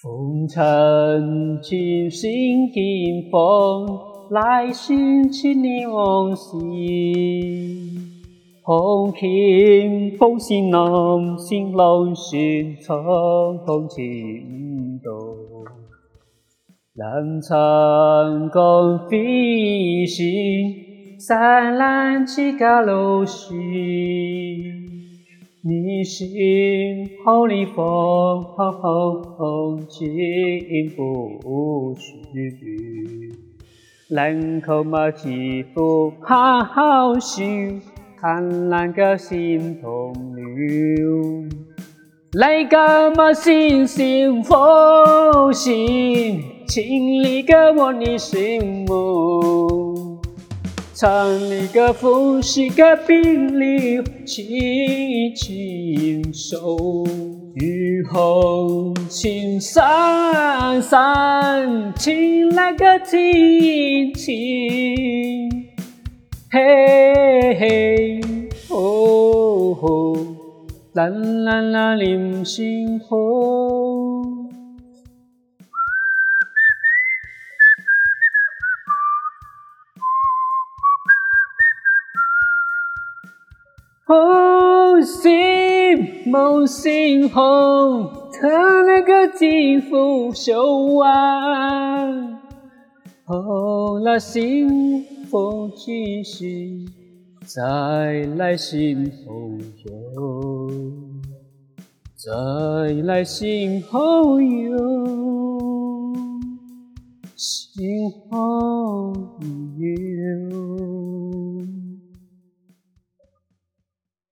风尘尽，心迎风，来生千年往事。红尘不是难，心浪寻苍空情渡。人长共飞行，山岚起高楼须。心好里风，情不许。人口马蹄步好好修，看那个心痛流。来个嘛心心佛心，请你个我你心目。唱一个富士个冰里轻轻手，雨后青山山，请那个轻轻，嘿嘿哦吼，啦啦啦林星河。红心梦心红，他那个金福秀啊，哦，那幸福继续再来心后有，再来心后有，心后有。